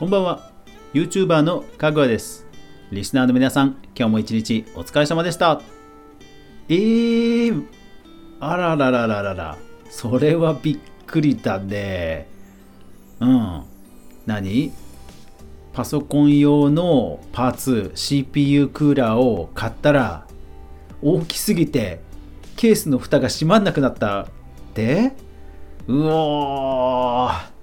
こんばんは。YouTuber のかぐわです。リスナーの皆さん今日も一日お疲れ様でした。えー、あらららららら。それはびっくりだね。うん。何？パソコン用のパーツ CPU クーラーを買ったら大きすぎてケースの蓋が閉まんなくなったって？うおー。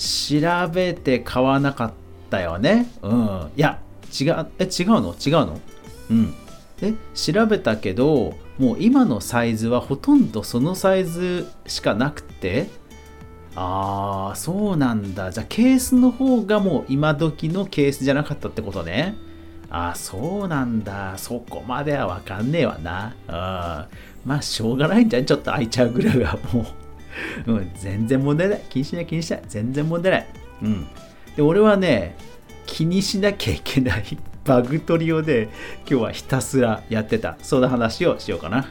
調べて買わなかったよね。うん。いや違う。え違うの？違うの？うん。で調べたけどもう今のサイズはほとんどそのサイズしかなくて。ああそうなんだ。じゃあケースの方がもう今時のケースじゃなかったってことね。あそうなんだ。そこまではわかんねえわな。あまあしょうがないんじゃん。ちょっと開いちゃうぐらいはもう、うん、全然問題ない。気にしない気にしない。全然問題ない。うん。で俺はね気にしなきゃいけない バグ取りをね今日はひたすらやってた。そんな話をしようかな。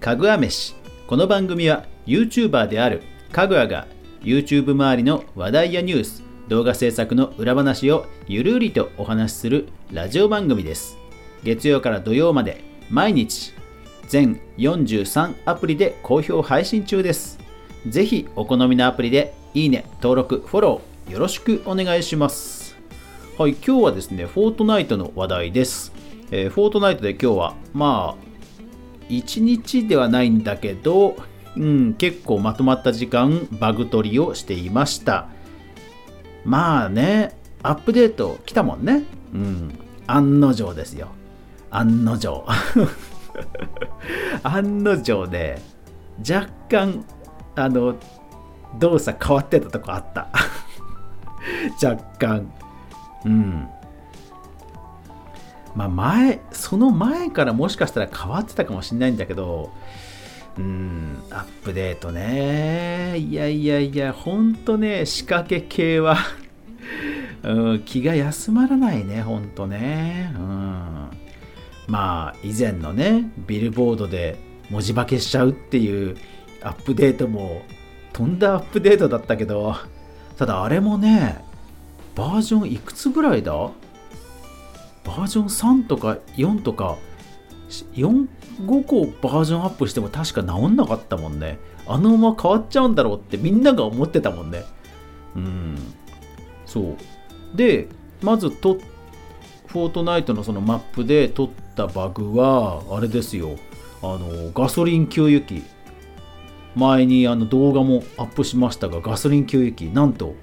かぐわ飯。この番組は YouTuber であるかぐわが YouTube 周りの話題やニュース動画制作の裏話をゆるりとお話しするラジオ番組です。月曜から土曜まで毎日全43アプリで好評配信中です。ぜひお好みのアプリでいいね、登録、フォローよろしくお願いします。はい、今日はですね、フォートナイトの話題です、えーフォートナイトで今日はまあ1日ではないんだけど、うん、結構まとまった時間バグ取りをしていました。まあねアップデート来たもんね。うん案の定ですよ。案の定案の定で若干あの動作変わってたとこあった。若干。うん。まあ前その前からもしかしたら変わってたかもしれないんだけどうんアップデートね。いやいやいやほんとね仕掛け系はうん気が休まらないねほんとね。うん。まあ以前のねビルボードで文字化けしちゃうっていうアップデートもとんだアップデートだったけどただあれもねバージョンいくつぐらいだ？バージョン3とか4とか4 5個バージョンアップしても確か治んなかったもんね。あのまま変わっちゃうんだろうってみんなが思ってたもんね。うん。そう。でまずとフォートナイトのそのマップで取ったバグはあれですよ。あのガソリン給油機。前にあの動画もアップしましたがガソリン給油機。なんと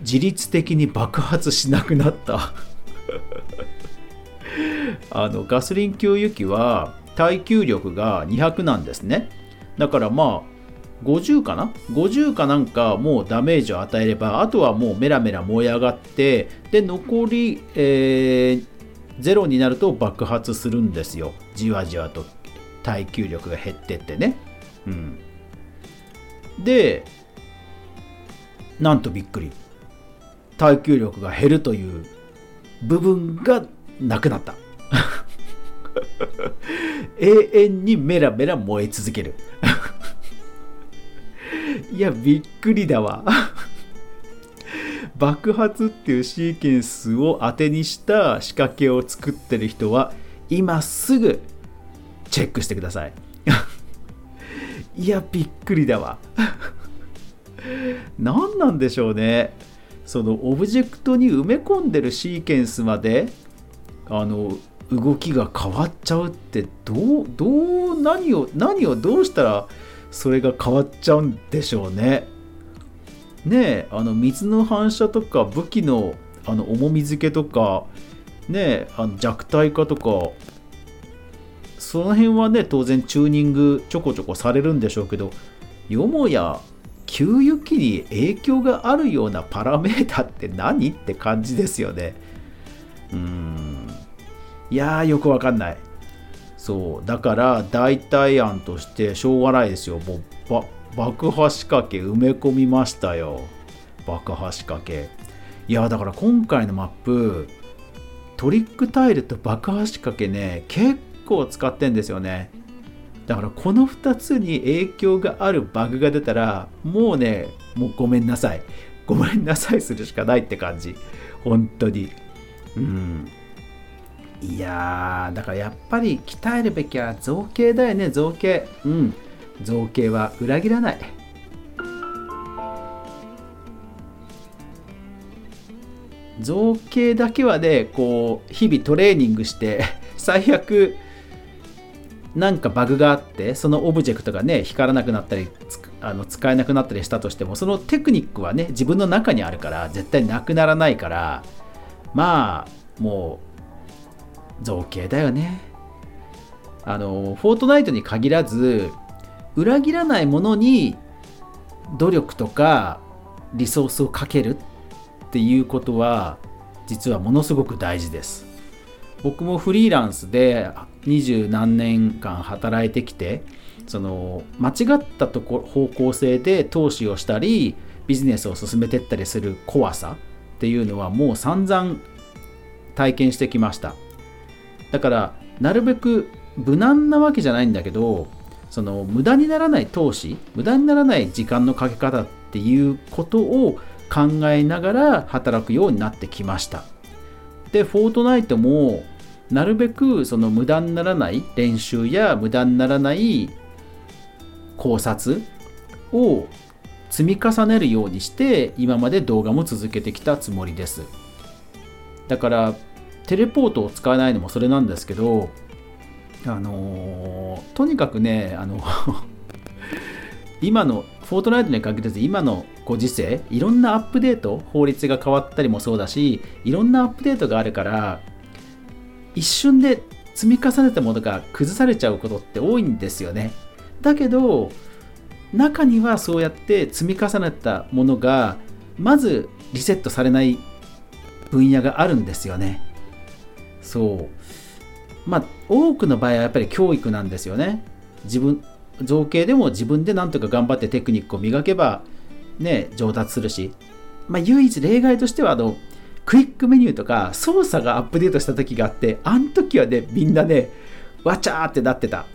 自律的に爆発しなくなった。あのガソリン給油機は耐久力が200なんですね。だからまあ50かな？50かなんかもうダメージを与えればあとはもうメラメラ燃え上がってで残り、えーゼロになると爆発するんですよ。じわじわと。耐久力が減ってってね。うん。でなんとびっくり。耐久力が減るという部分がなくなった。永遠にメラメラ燃え続ける。いやびっくりだわ。爆発っていうシーケンスを当てにした仕掛けを作ってる人は今すぐチェックしてください。いやびっくりだわ。何なんでしょうね。そのオブジェクトに埋め込んでるシーケンスまであの動きが変わっちゃうってどうどう何を何をどうしたらそれが変わっちゃうんでしょうね。ねえあの水の反射とか武器のあの重み付けとかねえあの弱体化とかその辺はね当然チューニングちょこちょこされるんでしょうけどよもや給油機に影響があるようなパラメータって何？って感じですよね。うん。いやーよくわかんない。そうだから代替案としてしょうがないですよ。もう爆破仕掛け埋め込みましたよ。爆破仕掛け。いやだから今回のマップトリックタイルと爆破仕掛けね結構使ってんですよね。だからこの2つに影響があるバグが出たらもうねもうごめんなさい。ごめんなさいするしかないって感じ。本当に。うん。いやだからやっぱり鍛えるべきは造形だよね。造形。うん。造形は裏切らない。造形だけはねこう日々トレーニングして 最悪なんかバグがあってそのオブジェクトがね光らなくなったりあの使えなくなったりしたとしてもそのテクニックはね自分の中にあるから絶対なくならないからまあもう造形だよね。あのフォートナイトに限らず裏切らないものに努力とかリソースをかけるっていうことは実はものすごく大事です。僕もフリーランスで二十何年間働いてきてその間違ったとこ方向性で投資をしたりビジネスを進めていったりする怖さっていうのはもう散々体験してきました。だからなるべく無難なわけじゃないんだけどその無駄にならない投資無駄にならない時間のかけ方っていうことを考えながら働くようになってきました。でフォートナイトもなるべくその無駄にならない練習や無駄にならない考察を積み重ねるようにして今まで動画も続けてきたつもりです。だからテレポートを使わないのもそれなんですけどあのー、とにかくねあの今のフォートナイトに限らず今のご時世いろんなアップデート法律が変わったりもそうだしいろんなアップデートがあるから一瞬で積み重ねたものが崩されちゃうことって多いんですよね。だけど中にはそうやって積み重ねたものがまずリセットされない分野があるんですよね。そう。まあ多くの場合はやっぱり教育なんですよね。自分造形でも自分でなんとか頑張ってテクニックを磨けばね上達するし。まあ唯一例外としてはあのクイックメニューとか操作がアップデートした時があってあの時はねみんなねわちゃーってなってた。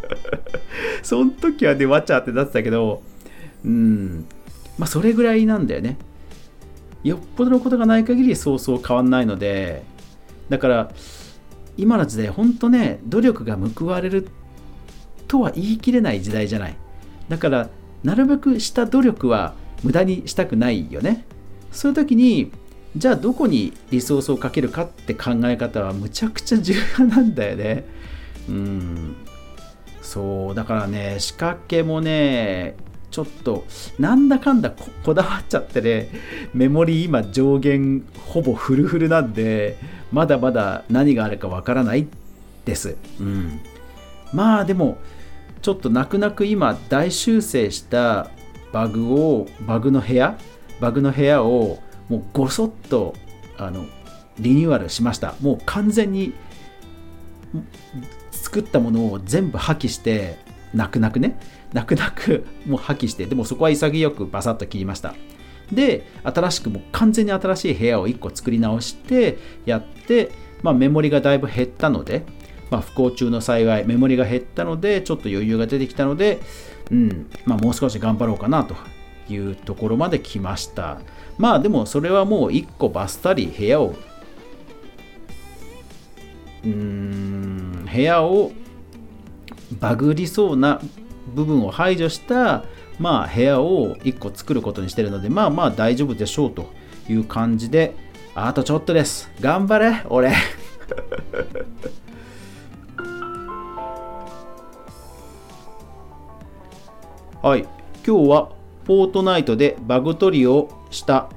その時はねわちゃーってなってたけどうん。まあそれぐらいなんだよね。よっぽどのことがない限りそうそう変わんないのでだから今の時代ほんとね努力が報われるとは言い切れない時代じゃない。だからなるべくした努力は無駄にしたくないよね。そういう時にじゃあどこにリソースをかけるかって考え方はむちゃくちゃ重要なんだよね。うん。そうだからね仕掛けもねちょっとなんだかんだこだわっちゃってねメモリ今上限ほぼフルフルなんでまだまだ何があるかわからないです。うん、まあでもちょっと泣く泣く今大修正したバグをバグの部屋バグの部屋をもうごそっとあのリニューアルしました。もう完全に作ったものを全部破棄して泣く泣くね。泣く泣くもう破棄してでもそこは潔くバサッと切りました。で新しくもう完全に新しい部屋を1個作り直してやって、まあ、メモリがだいぶ減ったので、まあ、不幸中の幸いメモリが減ったのでちょっと余裕が出てきたので、うんまあ、もう少し頑張ろうかなというところまで来ました。まあでもそれはもう1個バスタリ部屋をうーん部屋をバグりそうな部分を排除したまあ部屋を1個作ることにしてるのでまあまあ大丈夫でしょうという感じであとちょっとです。頑張れ俺。はい。今日はフォートナイトでバグ取りをした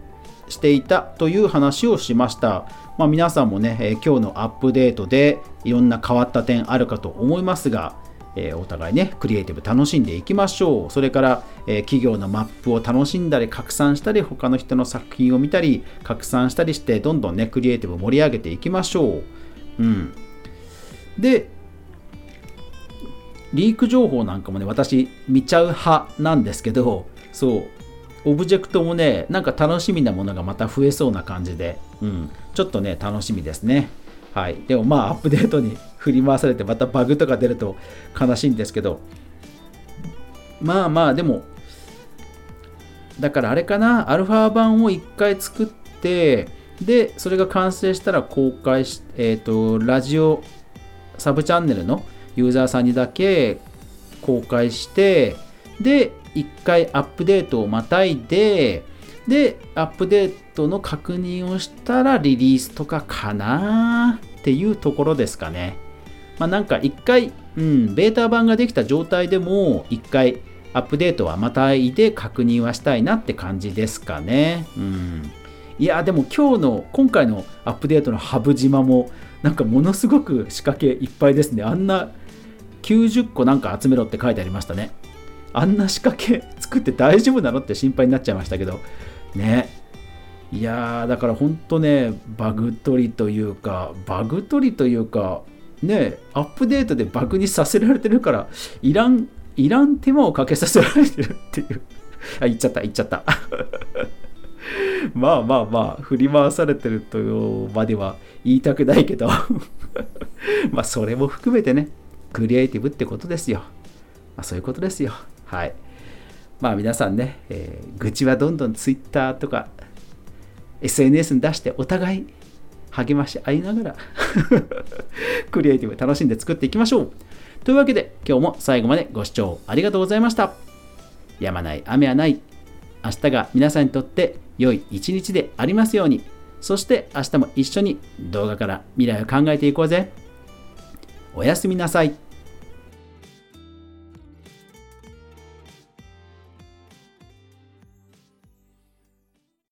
していたという話をしました。まあ、皆さんもね、え、今日のアップデートでいろんな変わった点あるかと思いますが、えー、お互いね、クリエイティブ楽しんでいきましょう。それから、えー、企業のマップを楽しんだり、拡散したり、他の人の作品を見たり、拡散したりして、どんどんね、クリエイティブ盛り上げていきましょう。うん。で、リーク情報なんかもね、私見ちゃう派なんですけど、そうオブジェクトもねなんか楽しみなものがまた増えそうな感じで、うん、ちょっとね楽しみですねはい。でもまあアップデートに 振り回されてまたバグとか出ると悲しいんですけど。まあまあでもだからあれかな。アルファ版を1回作ってでそれが完成したら公開しえっ、ー、とラジオサブチャンネルのユーザーさんにだけ公開してで1回アップデートをまたいででアップデートの確認をしたらリリースとかかなっていうところですかねまあなんか1回、うん、ベータ版ができた状態でも1回アップデートはまたいで確認はしたいなって感じですかね。うん。いや、でも今日の、今回のアップデートのハブ島も、なんかものすごく仕掛けいっぱいですね。あんな90個なんか集めろって書いてありましたね。あんな仕掛け作って大丈夫なのって心配になっちゃいましたけど、ね。いやー、だから本当ね、バグ取りというか、バグ取りというか、ね、アップデートでバグにさせられてるから、いらんいらん手間をかけさせられてるっていう あ、言っちゃった、言っちゃった。まあまあまあ、振り回されてるというまでは言いたくないけど まあそれも含めてね、クリエイティブってことですよ。まあそういうことですよ。はい。まあ皆さんね、えー、愚痴はどんどん Twitter とか SNS に出してお互い励まし合いながら クリエイティブ楽しんで作っていきましょう。というわけで今日も最後までご視聴ありがとうございました。やまない雨はない。明日が皆さんにとって良い一日でありますように。そして明日も一緒に動画から未来を考えていこうぜ。おやすみなさい。